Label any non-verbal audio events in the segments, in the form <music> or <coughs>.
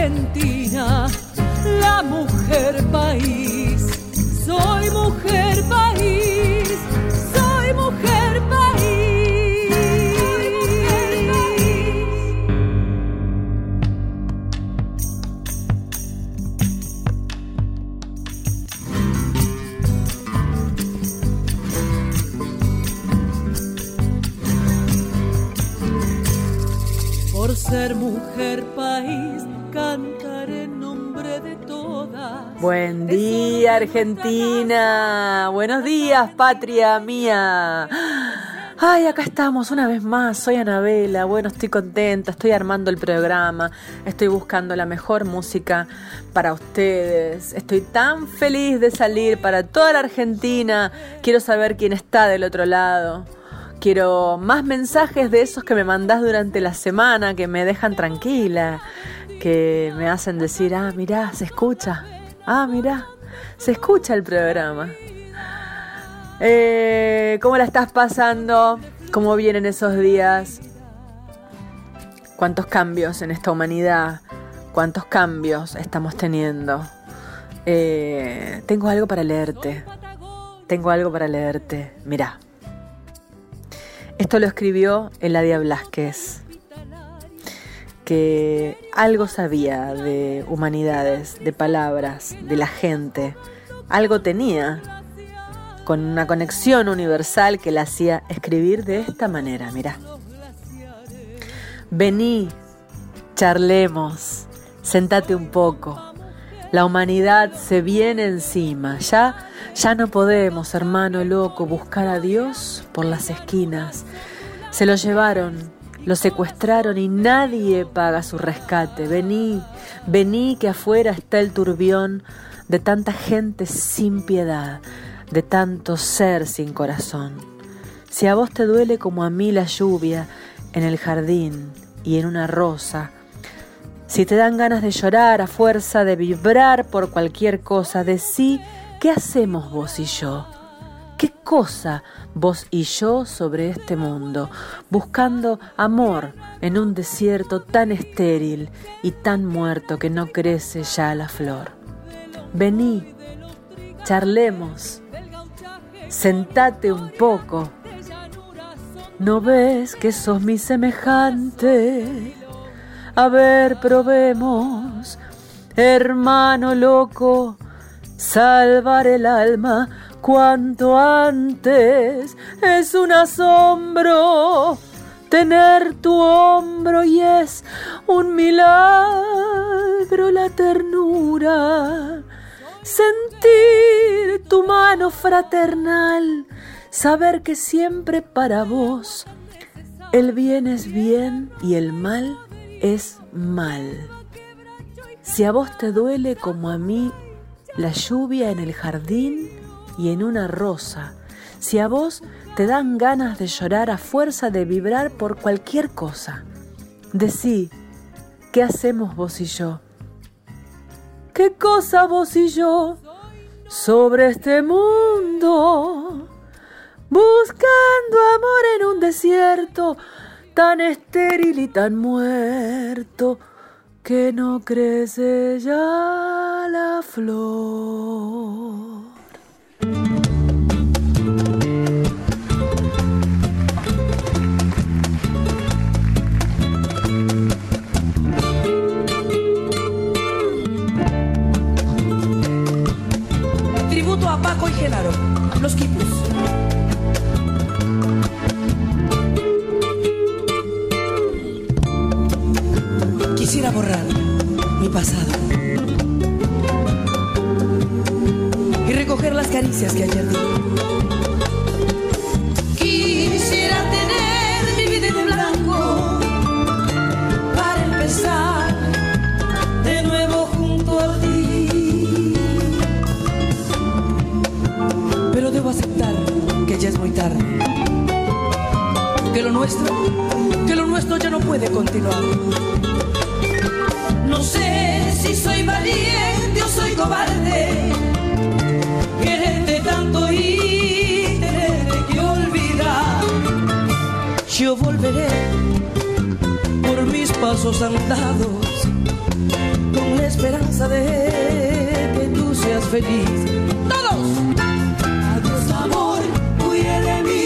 Argentina, Argentina. Buenos días, patria mía. Ay, acá estamos una vez más. Soy Anabela. Bueno, estoy contenta. Estoy armando el programa. Estoy buscando la mejor música para ustedes. Estoy tan feliz de salir para toda la Argentina. Quiero saber quién está del otro lado. Quiero más mensajes de esos que me mandás durante la semana, que me dejan tranquila, que me hacen decir, ah, mirá, se escucha. Ah, mirá, se escucha el programa. Eh, ¿Cómo la estás pasando? ¿Cómo vienen esos días? ¿Cuántos cambios en esta humanidad? ¿Cuántos cambios estamos teniendo? Eh, tengo algo para leerte. Tengo algo para leerte. Mirá. Esto lo escribió Eladia Blasquez, que algo sabía de humanidades, de palabras, de la gente. Algo tenía con una conexión universal que la hacía escribir de esta manera. Mirá. Vení, charlemos, sentate un poco. La humanidad se viene encima. Ya, ya no podemos, hermano loco, buscar a Dios por las esquinas. Se lo llevaron, lo secuestraron y nadie paga su rescate. Vení, vení que afuera está el turbión de tanta gente sin piedad, de tanto ser sin corazón. Si a vos te duele como a mí la lluvia en el jardín y en una rosa, si te dan ganas de llorar a fuerza de vibrar por cualquier cosa, decí qué hacemos vos y yo. ¿Qué cosa vos y yo sobre este mundo, buscando amor en un desierto tan estéril y tan muerto que no crece ya la flor? Vení, charlemos, sentate un poco. ¿No ves que sos mi semejante? A ver, probemos, hermano loco, salvar el alma cuanto antes. Es un asombro tener tu hombro y es un milagro la ternura. Sentir tu mano fraternal, saber que siempre para vos el bien es bien y el mal es mal. Si a vos te duele como a mí la lluvia en el jardín y en una rosa, si a vos te dan ganas de llorar a fuerza de vibrar por cualquier cosa, decí, ¿qué hacemos vos y yo? ¿Qué cosa vos y yo sobre este mundo? Buscando amor en un desierto tan estéril y tan muerto que no crece ya la flor. Caricias que ayer. Quisiera tener mi vida en blanco para empezar de nuevo junto a ti. Pero debo aceptar que ya es muy tarde. Que lo nuestro, que lo nuestro ya no puede continuar. No sé si soy valiente o soy cobarde. yo volveré por mis pasos andados, con la esperanza de que tú seas feliz. ¡Todos! Adiós, amor, de mí.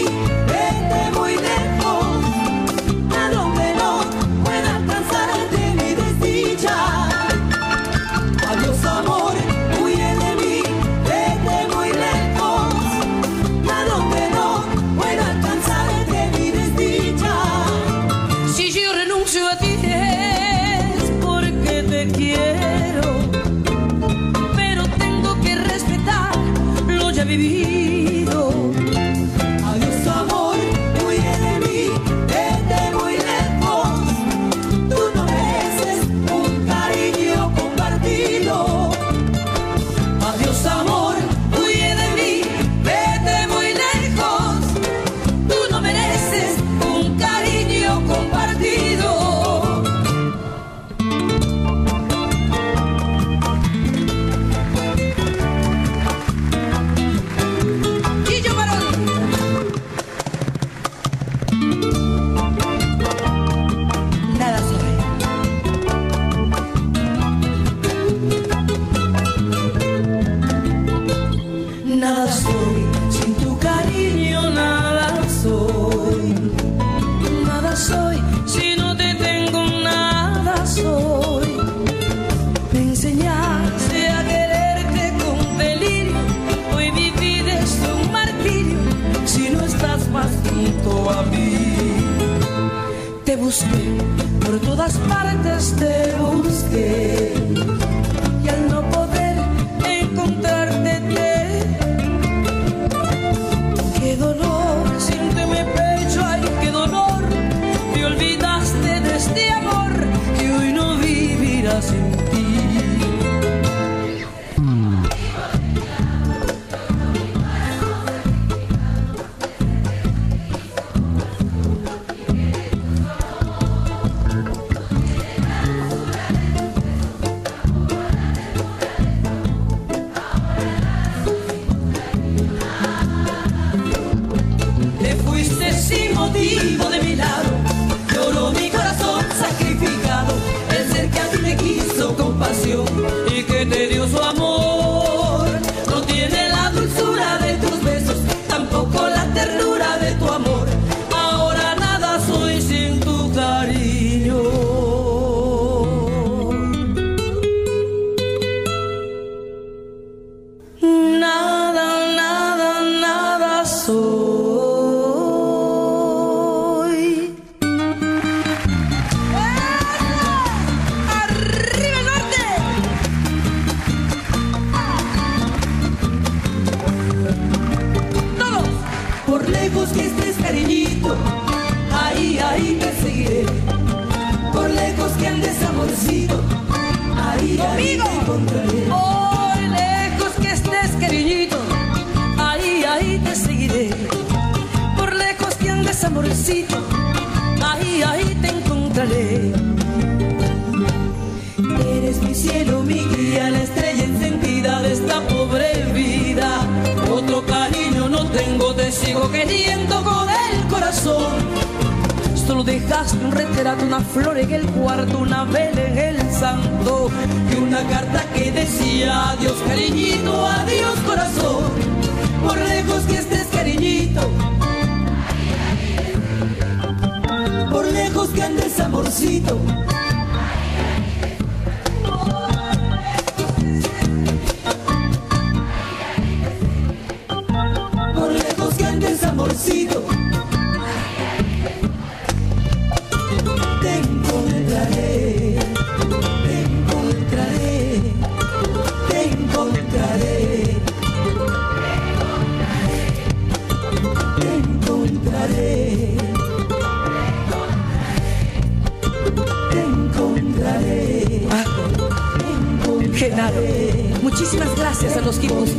Muchísimas gracias a los equipos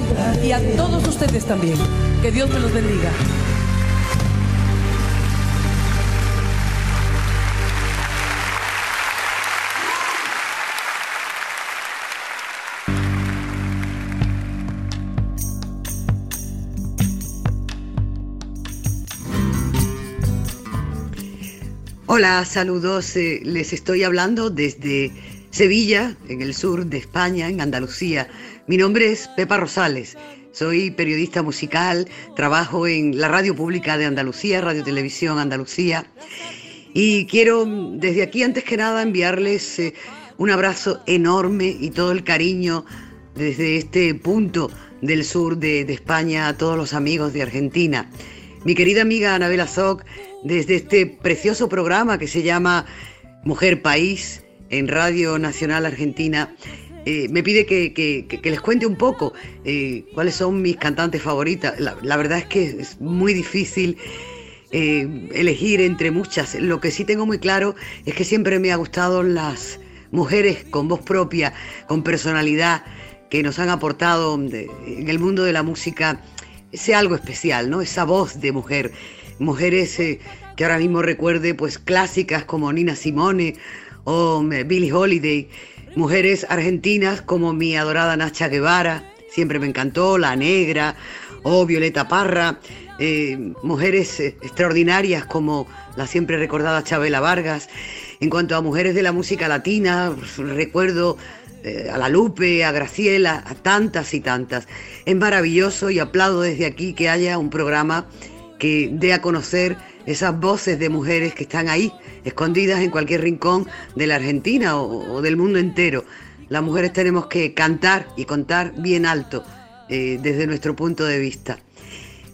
y a todos ustedes también. Que Dios me los bendiga. Hola, saludos. Eh, les estoy hablando desde Sevilla, en el sur de España, en Andalucía. Mi nombre es Pepa Rosales. Soy periodista musical, trabajo en la radio pública de Andalucía, Radio Televisión Andalucía. Y quiero desde aquí, antes que nada, enviarles eh, un abrazo enorme y todo el cariño desde este punto del sur de, España a todos los amigos de Argentina. Mi querida amiga Anabela Zoc, desde este precioso programa que se llama Mujer País, en Radio Nacional Argentina, eh, me pide que, les cuente un poco eh, cuáles son mis cantantes favoritas. La, verdad es que es muy difícil eh, elegir entre muchas. Lo que sí tengo muy claro es que siempre me ha gustado las mujeres con voz propia, con personalidad, que nos han aportado en el mundo de la música ese algo especial, ¿no? Esa voz de mujer. Mujeres que ahora mismo recuerde, pues clásicas como Nina Simone o Billie Holiday, mujeres argentinas como mi adorada Nacha Guevara, siempre me encantó, La Negra, o Violeta Parra, eh, mujeres eh, extraordinarias como la siempre recordada Chabela Vargas. En cuanto a mujeres de la música latina, recuerdo eh, a la Lupe, a Graciela, a tantas y tantas. Es maravilloso y aplaudo desde aquí que haya un programa que dé a conocer esas voces de mujeres que están ahí, escondidas en cualquier rincón de la Argentina o, del mundo entero. Las mujeres tenemos que cantar y contar bien alto eh, desde nuestro punto de vista.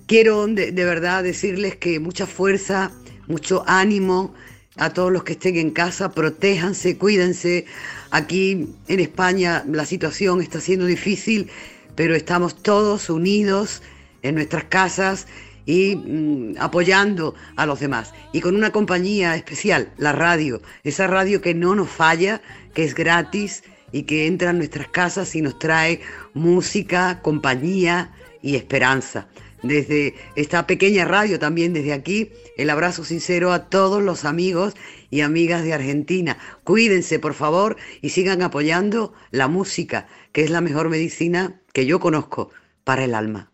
Quiero de, verdad decirles que mucha fuerza, mucho ánimo a todos los que estén en casa, protéjanse, cuídense. Aquí en España la situación está siendo difícil, pero estamos todos unidos en nuestras casas y mm, apoyando a los demás. Y con una compañía especial, la radio, esa radio que no nos falla, que es gratis y que entra en nuestras casas y nos trae música, compañía y esperanza. Desde esta pequeña radio también desde aquí, el abrazo sincero a todos los amigos y amigas de Argentina. Cuídense, por favor, y sigan apoyando la música, que es la mejor medicina que yo conozco para el alma.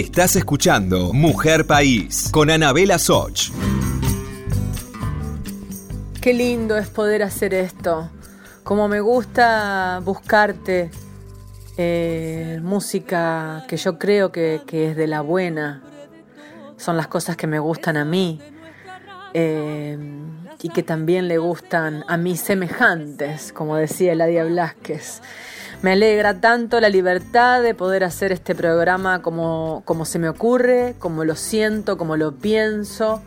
Estás escuchando Mujer País con Anabela Soch. Qué lindo es poder hacer esto. Como me gusta buscarte eh, música que yo creo que, es de la buena. Son las cosas que me gustan a mí. Eh, y que también le gustan a mis semejantes, como decía Eladia Blasquez. Me alegra tanto la libertad de poder hacer este programa como, como se me ocurre, como lo siento, como lo pienso.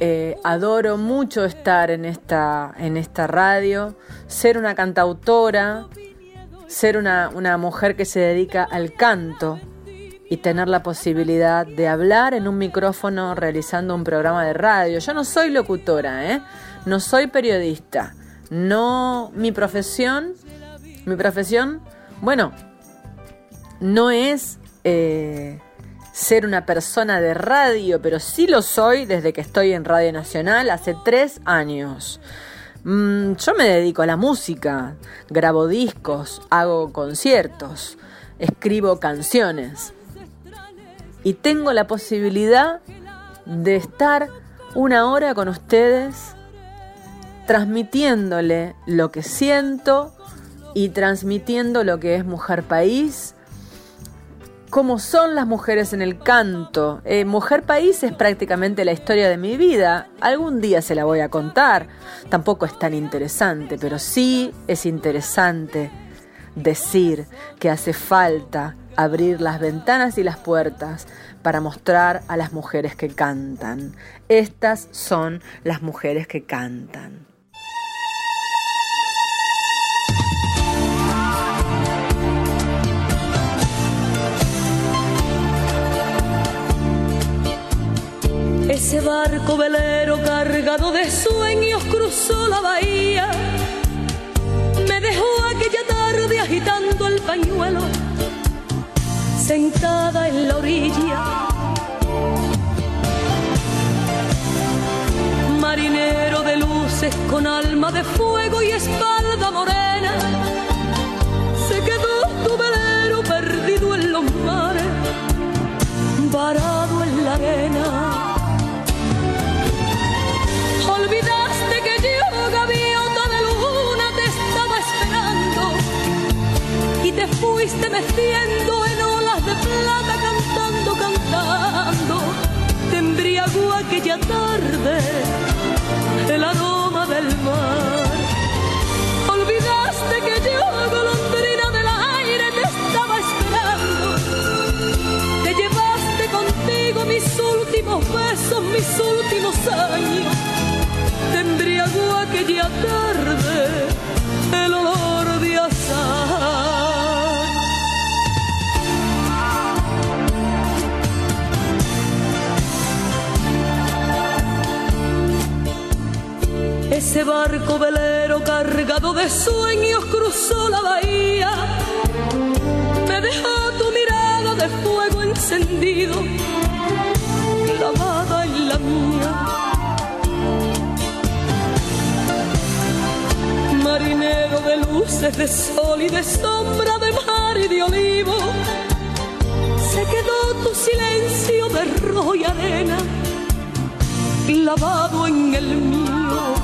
Eh, adoro mucho estar en esta, en esta radio, ser una cantautora, ser una, una mujer que se dedica al canto y tener la posibilidad de hablar en un micrófono realizando un programa de radio. Yo no soy locutora, ¿eh? no soy periodista, no mi profesión mi profesión, bueno, no es eh, ser una persona de radio, pero sí lo soy desde que estoy en Radio Nacional hace tres años. Mm, yo me dedico a la música, grabo discos, hago conciertos, escribo canciones y tengo la posibilidad de estar una hora con ustedes transmitiéndole lo que siento, y transmitiendo lo que es Mujer País, cómo son las mujeres en el canto. Eh, Mujer País es prácticamente la historia de mi vida. Algún día se la voy a contar. Tampoco es tan interesante, pero sí es interesante decir que hace falta abrir las ventanas y las puertas para mostrar a las mujeres que cantan. Estas son las mujeres que cantan. Ese barco velero cargado de sueños cruzó la bahía. Me dejó aquella tarde agitando el pañuelo, sentada en la orilla. Marinero de luces con alma de fuego y espalda morena, se quedó tu velero perdido en los mares, varado en la arena te fuiste meciendo en olas de plata cantando, cantando. Te embriagó aquella tarde el aroma del mar. Olvidaste que yo, golondrina del aire, te estaba esperando. Te llevaste contigo mis últimos besos, mis últimos años te embriagó aquella tarde el olor de azar. Ese barco velero cargado de sueños cruzó la bahía. Me dejó tu mirada de fuego encendido, clavada en la mía marinero de luces, de sol y de sombra, de mar y de olivo. Se quedó tu silencio de rojo y arena, clavado en el mío.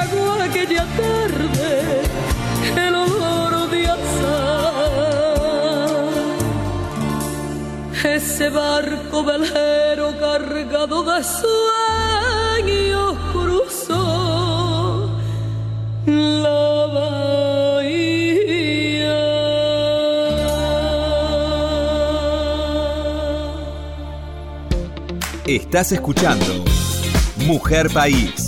Embriagó aquella tarde el olor de azar. Ese barco velero cargado de sueños cruzó Estás escuchando Mujer País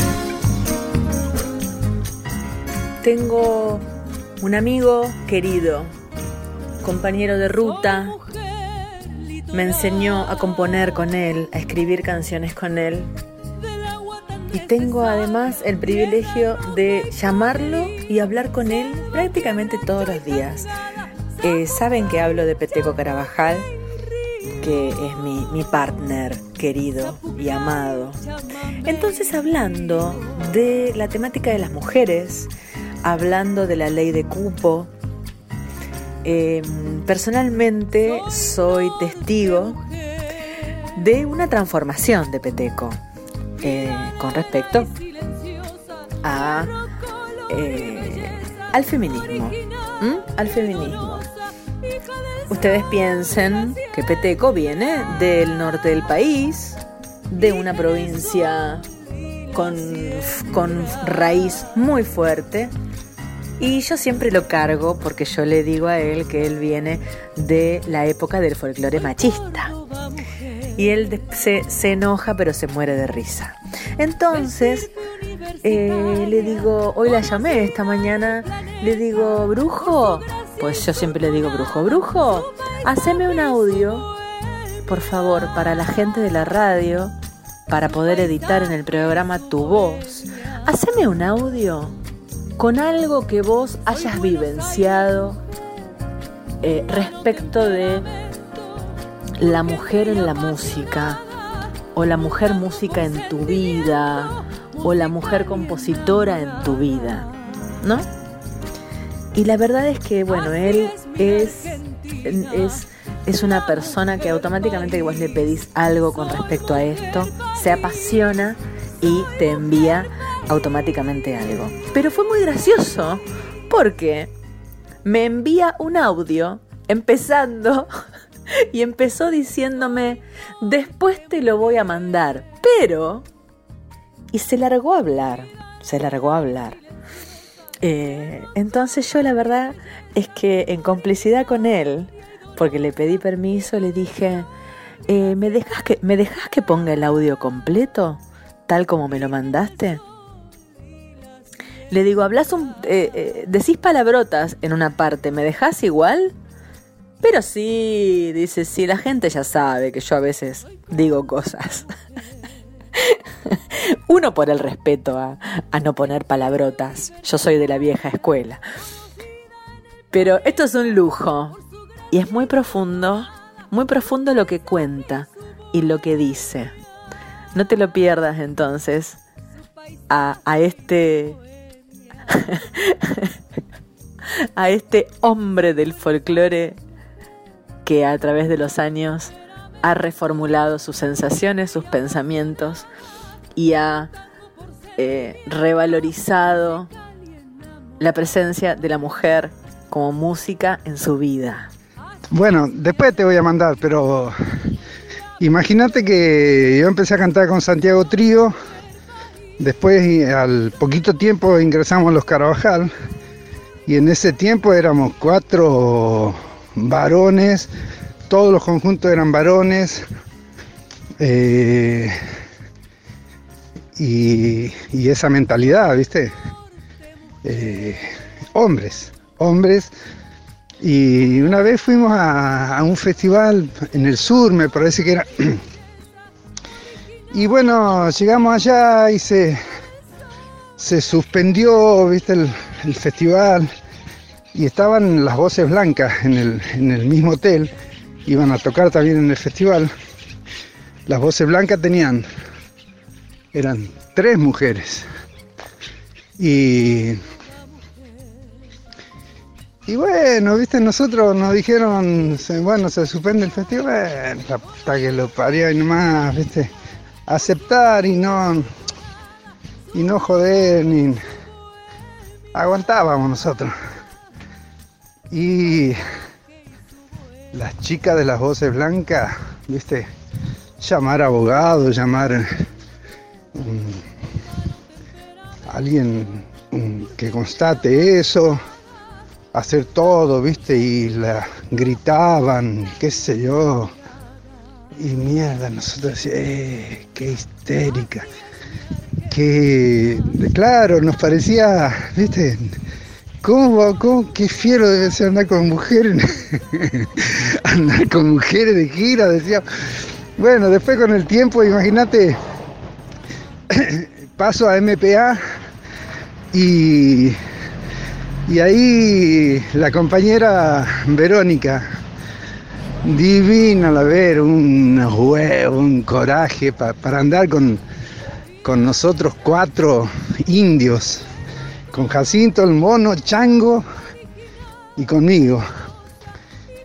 Tengo un amigo querido, compañero de ruta, me enseñó a componer con él, a escribir canciones con él. Y tengo además el privilegio de llamarlo y hablar con él prácticamente todos los días. Eh, Saben que hablo de Peteco Carabajal, que es mi, mi partner querido y amado. Entonces hablando de la temática de las mujeres, hablando de la ley de cupo, eh, personalmente soy testigo de una transformación de Peteco eh, con respecto eh, al feminismo. Al feminismo. Ustedes piensen que Peteco viene del norte del país, de una provincia con, con raíz muy fuerte, y yo siempre lo cargo porque yo le digo a él que él viene de la época del folclore machista. Y él se enoja pero se muere de risa. Entonces, eh, le digo, hoy la llamé esta mañana, le digo, brujo, pues yo siempre le digo, brujo, brujo, haceme un audio, por favor, para la gente de la radio, para poder editar en el programa tu voz. Haceme un audio con algo que vos hayas vivenciado eh, respecto de la mujer en la música, o la mujer música en tu vida, o la mujer compositora en tu vida, ¿no? Y la verdad es que, bueno, él es, es, es una persona que automáticamente que vos le pedís algo con respecto a esto, se apasiona y te envía automáticamente algo. Pero fue muy gracioso porque me envía un audio empezando <laughs> y empezó diciéndome, después te lo voy a mandar, pero... Y se largó a hablar, se largó a hablar. Eh, entonces yo la verdad es que en complicidad con él, porque le pedí permiso, le dije, eh, ¿me, dejas que, ¿me dejas que ponga el audio completo? Tal como me lo mandaste. Le digo, hablas un. eh, eh, decís palabrotas en una parte, ¿me dejás igual? Pero sí, dice, sí, la gente ya sabe que yo a veces digo cosas. <laughs> Uno por el respeto a, a no poner palabrotas. Yo soy de la vieja escuela. Pero esto es un lujo. Y es muy profundo, muy profundo lo que cuenta y lo que dice. No te lo pierdas entonces a, a este <laughs> a este hombre del folclore que a través de los años ha reformulado sus sensaciones, sus pensamientos y ha eh, revalorizado la presencia de la mujer como música en su vida. Bueno, después te voy a mandar, pero imagínate que yo empecé a cantar con Santiago Trío, después al poquito tiempo ingresamos a los Carabajal y en ese tiempo éramos cuatro varones, todos los conjuntos eran varones eh, y, y esa mentalidad, ¿viste? Eh, hombres, hombres y una vez fuimos a, a un festival en el sur, me parece que era. <clears throat> Y bueno, llegamos allá y se, se suspendió, viste, el, el festival. Y estaban las voces blancas en el, en el mismo hotel. Iban a tocar también en el festival. Las voces blancas tenían, eran tres mujeres. Y y bueno, viste, nosotros nos dijeron, bueno, se suspende el festival, puta que lo parió y nomás, viste, aceptar y no, y no joder, ni aguantábamos nosotros. Y las chicas de las voces blancas, viste, llamar abogado, llamar alguien que constate eso, hacer todo, viste, y la gritaban, qué sé yo. Y mierda, nosotros eh, qué histérica. Que, claro, nos parecía, viste, ¿Cómo, cómo, qué fiero debe ser andar con mujeres? <laughs> andar con mujeres de gira, decía. Bueno, después con el tiempo, imagínate, <coughs> paso a MPA y, y ahí la compañera Verónica, divina la ver, un huevo, un coraje para andar con, con nosotros cuatro indios con Jacinto, el mono, Chango y conmigo.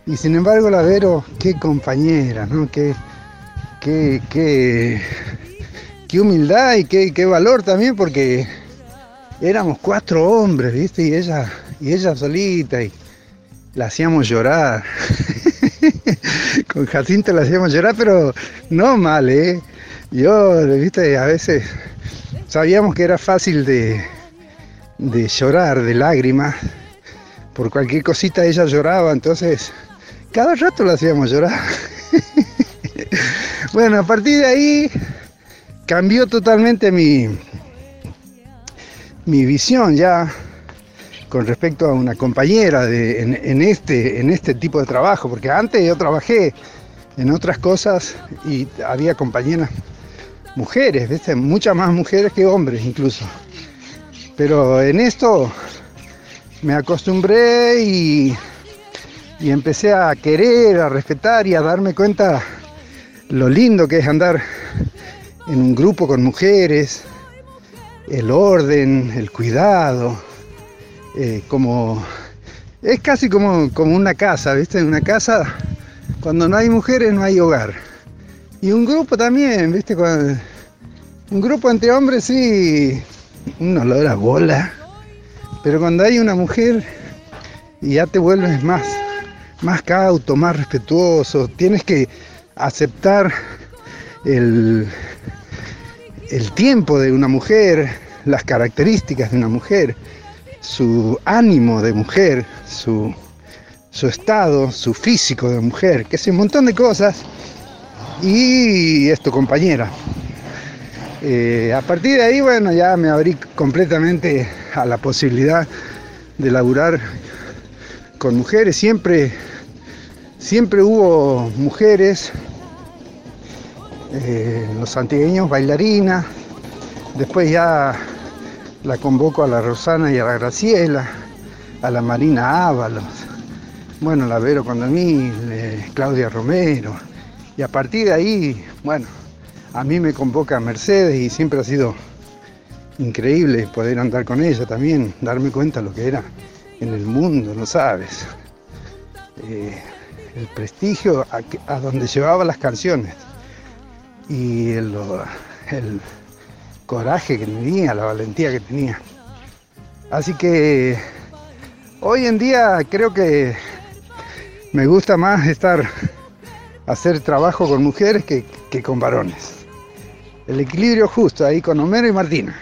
Y sin embargo la Vero, qué compañera, ¿no? Qué, qué, qué, qué humildad y qué, qué, valor también porque éramos cuatro hombres, ¿viste? Y ella, y ella solita y la hacíamos llorar. <laughs> <laughs> con Jacinto la hacíamos llorar, pero no mal, ¿eh? Yo, viste, a veces sabíamos que era fácil de, de llorar, de lágrimas. Por cualquier cosita ella lloraba, entonces cada rato la hacíamos llorar. <laughs> bueno, a partir de ahí cambió totalmente mi, mi visión ya con respecto a una compañera de, en, este, en este tipo de trabajo, porque antes yo trabajé en otras cosas y había compañeras mujeres, muchas más mujeres que hombres incluso. Pero en esto me acostumbré y, empecé a querer, a respetar y a darme cuenta lo lindo que es andar en un grupo con mujeres, el orden, el cuidado, eh, como es casi como, como una casa, ¿viste? Una casa, cuando no hay mujeres no hay hogar. Y un grupo también, ¿viste? un grupo entre hombres sí un olor bola. Pero cuando hay una mujer ya te vuelves más, más cauto, más respetuoso, tienes que aceptar el, el tiempo de una mujer, las características de una mujer, su ánimo de mujer, su, su estado, su físico de mujer, que es un montón de cosas. Y es tu compañera, eh, a partir de ahí, bueno, ya me abrí completamente a la posibilidad de laburar con mujeres. Siempre, siempre hubo mujeres, eh, los antigueños bailarinas. Después ya la convoco a la Rosana y a la Graciela, a la Marina Ábalos, bueno, la Vero Condamil, eh, Claudia Romero. Y a partir de ahí, bueno, a mí me convoca Mercedes y siempre ha sido increíble poder andar con ella también, darme cuenta lo que era en el mundo, no sabes. Eh, el prestigio a, donde llevaba las canciones y el coraje que tenía, la valentía que tenía. Así que hoy en día creo que me gusta más estar, hacer trabajo con mujeres que, que con varones el equilibrio justo ahí con Homero y Martina.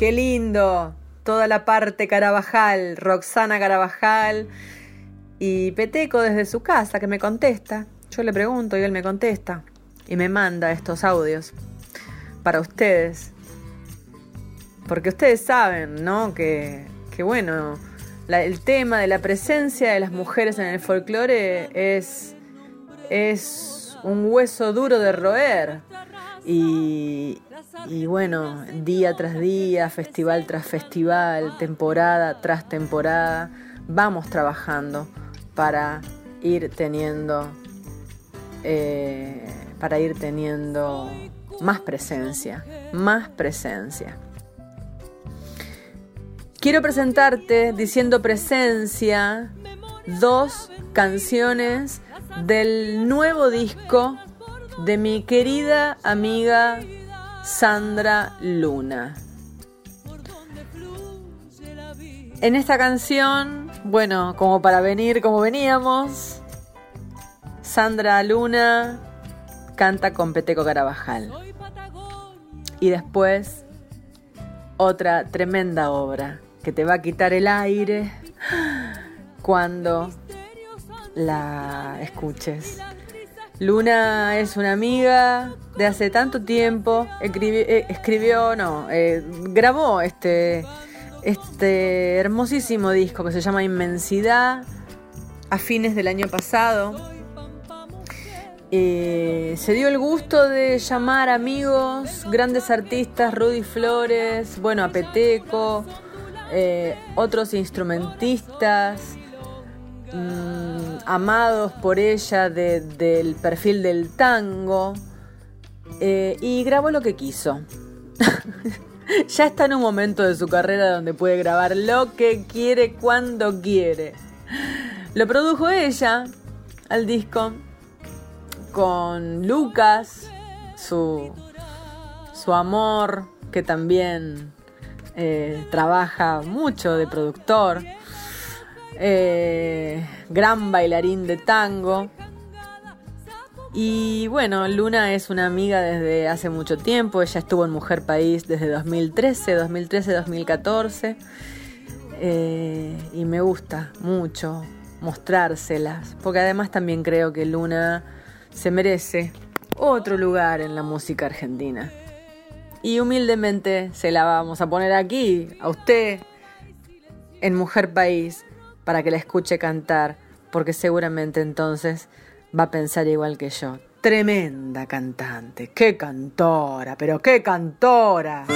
Qué lindo. Toda la parte Carabajal, Roxana Carabajal y Peteco desde su casa que me contesta. Yo le pregunto y él me contesta y me manda estos audios para ustedes. Porque ustedes saben, ¿no? Que, que bueno, el tema de la presencia de las mujeres en el folclore es, es un hueso duro de roer. Y, bueno, día tras día, festival tras festival, temporada tras temporada, vamos trabajando para ir teniendo eh, para ir teniendo más presencia, más presencia. Quiero presentarte diciendo presencia dos canciones del nuevo disco de mi querida amiga Sandra Luna. En esta canción, bueno, como para venir como veníamos, Sandra Luna canta con Peteco Carabajal. Y después, otra tremenda obra que te va a quitar el aire cuando la escuches. Luna es una amiga de hace tanto tiempo, eh, escribió, no, eh, grabó este, este hermosísimo disco que se llama Inmensidad a fines del año pasado. Eh, se dio el gusto de llamar amigos, grandes artistas, Rudy Flores, bueno, a Peteco, otros instrumentistas, mm, amados por ella del perfil del tango, eh, y grabó lo que quiso. <laughs> ya está en un momento de su carrera donde puede grabar lo que quiere cuando quiere. Lo produjo ella al disco con Lucas, su, su amor, que también eh, trabaja mucho de productor, eh, gran bailarín de tango. Y bueno, Luna es una amiga desde hace mucho tiempo, ella estuvo en Mujer País desde 2013, 2013-2014, eh, y me gusta mucho mostrárselas, porque además también creo que Luna se merece otro lugar en la música argentina. Y humildemente se la vamos a poner aquí, a usted, en Mujer País, para que la escuche cantar, porque seguramente entonces va a pensar igual que yo. Tremenda cantante, qué cantora, pero qué cantora.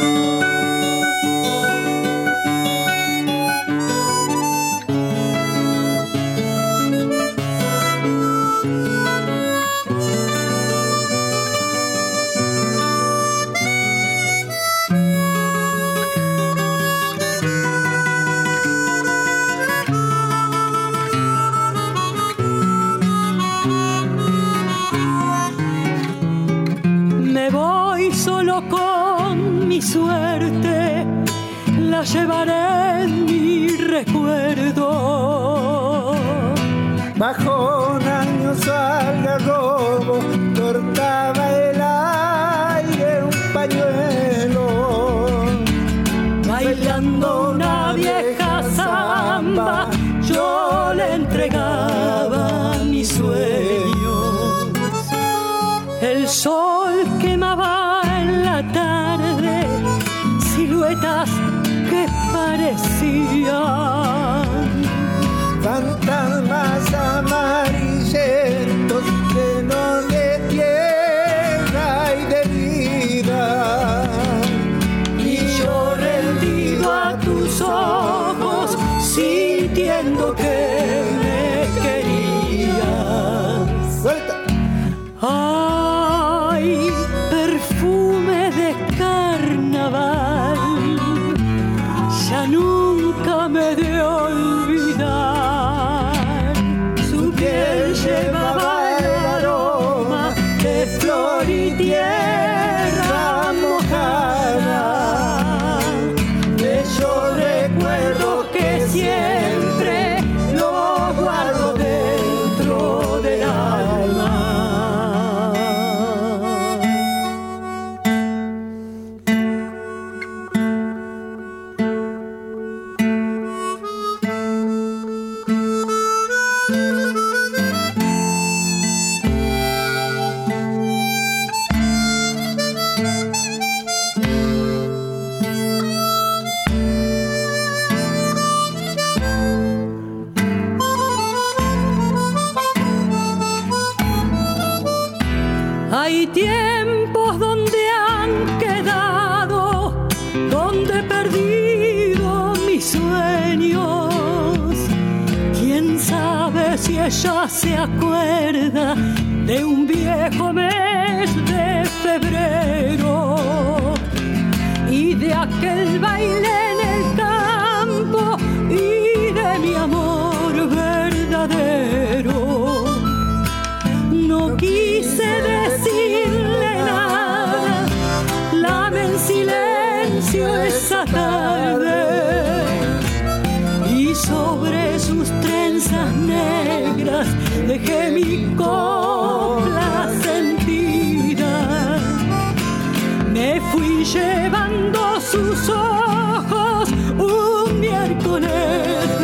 Me fui llevando sus ojos un miércoles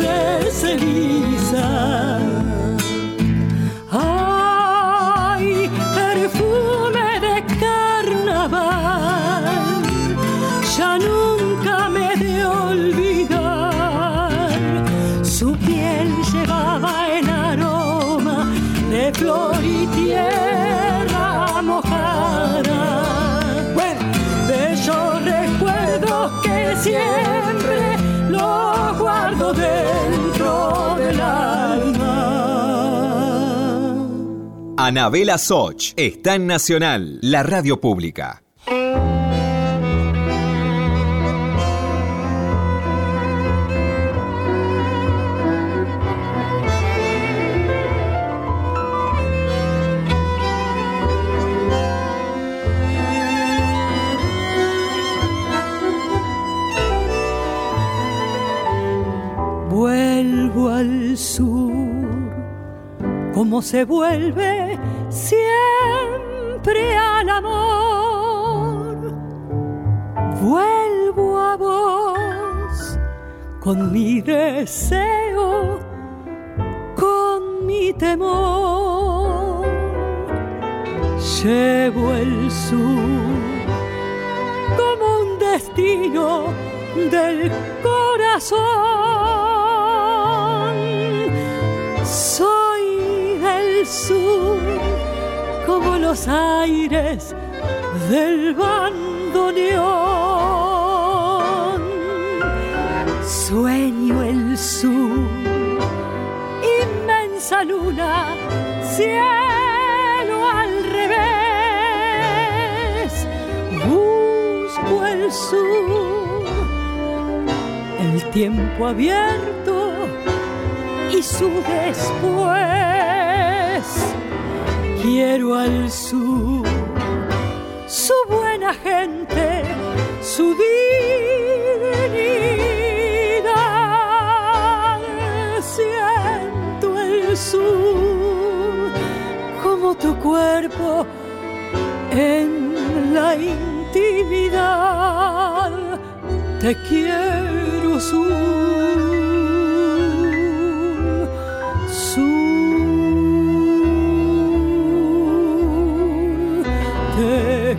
Anabela Soch está en Nacional, la radio pública. Vuelvo al sur, como se vuelve siempre al amor. Vuelvo a vos con mi deseo, con mi temor. Llevo el sur como un destino del corazón. Soy del sur los aires del bandoneón. Sueño el sur, inmensa luna, cielo al revés. Busco el sur, el tiempo abierto y su después. Quiero al sur, su buena gente, su dignidad. Siento el sur como tu cuerpo en la intimidad. Te quiero sur.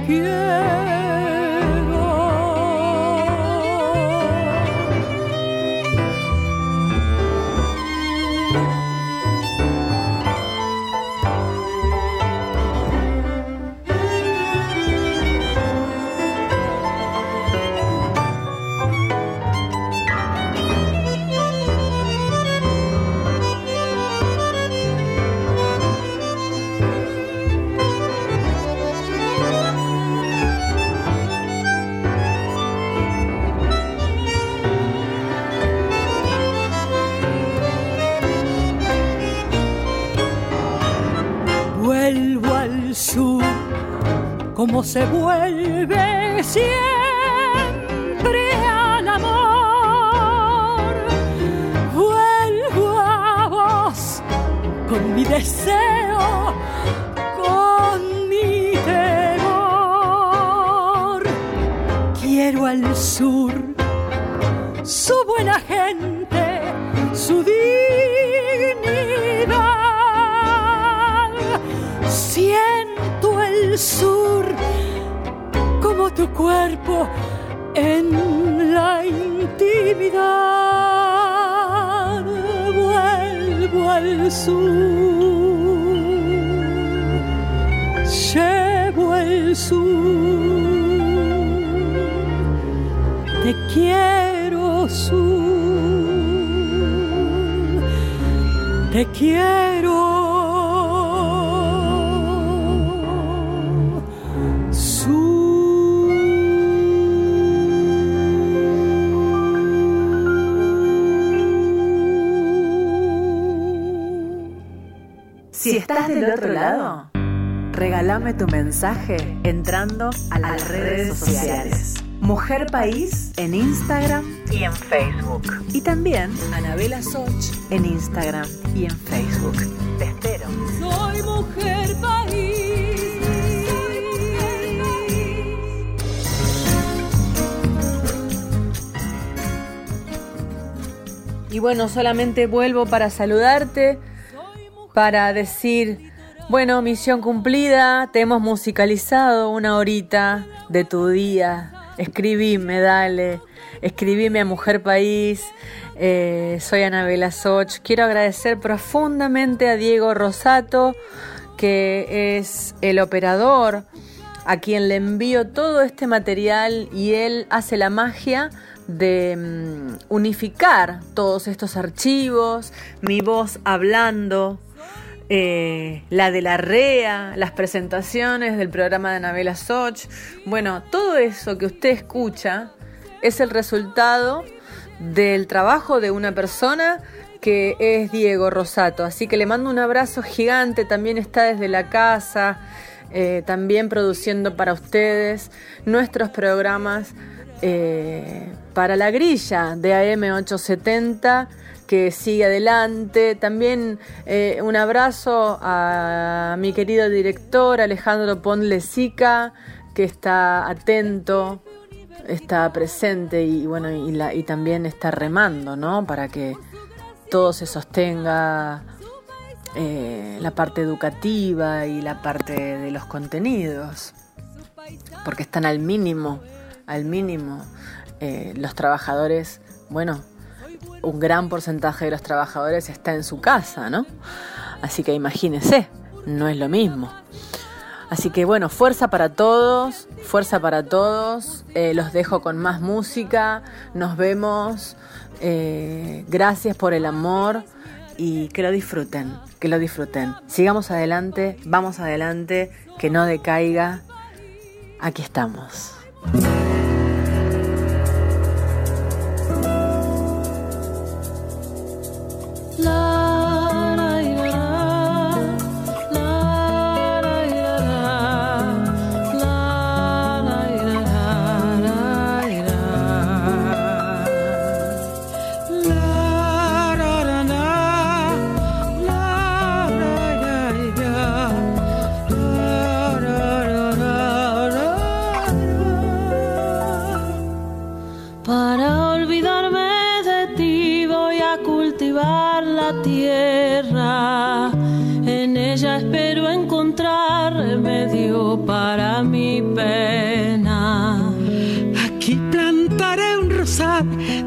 Te como se vuelve siempre al amor. Vuelvo a vos con mi deseo, con mi temor. Quiero al sur, su buena gente, su dignidad. Tu cuerpo en la intimidad. Vuelvo al sur, llevo el sur. Te quiero sur, te quiero estás del otro lado, regálame tu mensaje entrando a las redes sociales. Mujer País en Instagram y en Facebook. Y también Anabela Soch en Instagram y en Facebook. Te espero. Soy mujer país. Y bueno, solamente vuelvo para saludarte, para decir, bueno, misión cumplida, te hemos musicalizado una horita de tu día. Escribime, dale, escribime a Mujer País. Eh, soy Anabela Soch. Quiero agradecer profundamente a Diego Rosato, que es el operador a quien le envío todo este material y él hace la magia de mm, unificar todos estos archivos, mi voz hablando, eh, la de la REA, las presentaciones del programa de Anabela Soch. Bueno, todo eso que usted escucha es el resultado del trabajo de una persona que es Diego Rosato. Así que le mando un abrazo gigante, también está desde la casa, eh, también produciendo para ustedes nuestros programas eh, para la grilla de AM870 que sigue adelante. También eh, un abrazo a mi querido director Alejandro Ponlesica, que está atento, está presente y bueno, y, también está remando, ¿no? Para que todo se sostenga eh, la parte educativa y la parte de los contenidos, porque están al mínimo, al mínimo. Eh, los trabajadores, bueno, un gran porcentaje de los trabajadores está en su casa, ¿no? Así que imagínense, no es lo mismo. Así que bueno, fuerza para todos, fuerza para todos. Eh, los dejo con más música. Nos vemos. Eh, gracias por el amor y que lo disfruten, que lo disfruten. Sigamos adelante, vamos adelante, que no decaiga. Aquí estamos.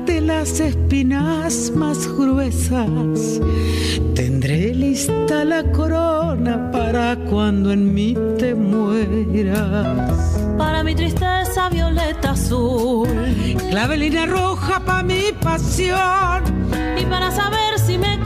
De las espinas más gruesas. Tendré lista la corona para cuando en mí te mueras. Para mi tristeza violeta azul. Clavelina roja para mi pasión. Y para saber si me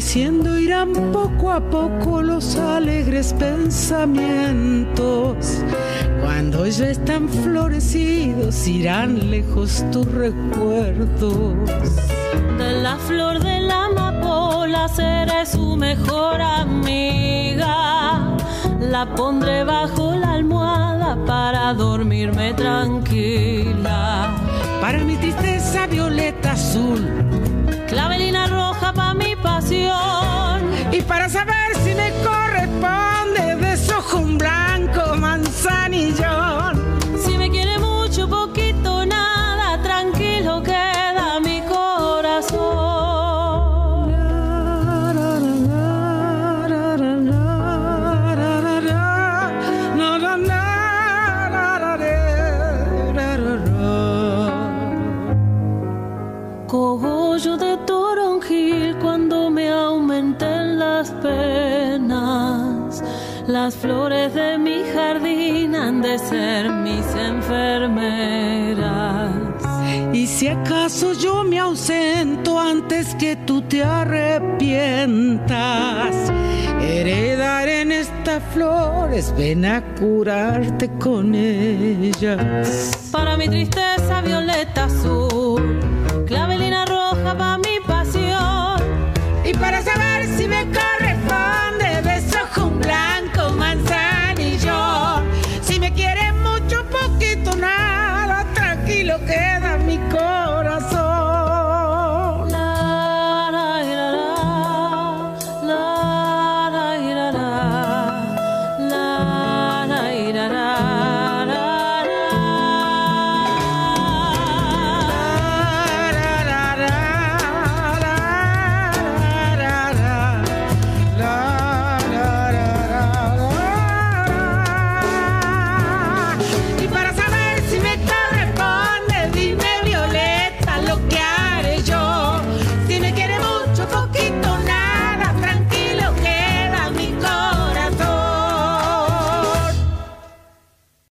Creciendo irán poco a poco los alegres pensamientos. Cuando ya están florecidos irán lejos tus recuerdos. De la flor de la amapola seré su mejor amiga. La pondré bajo la almohada para dormirme tranquila. Para mi tristeza violeta azul. Clavelina roja para pasión. Y para saber si me corresponde acaso yo me ausento antes que tú te arrepientas, heredaré en estas flores, ven a curarte con ellas. Para mi tristeza violeta azul,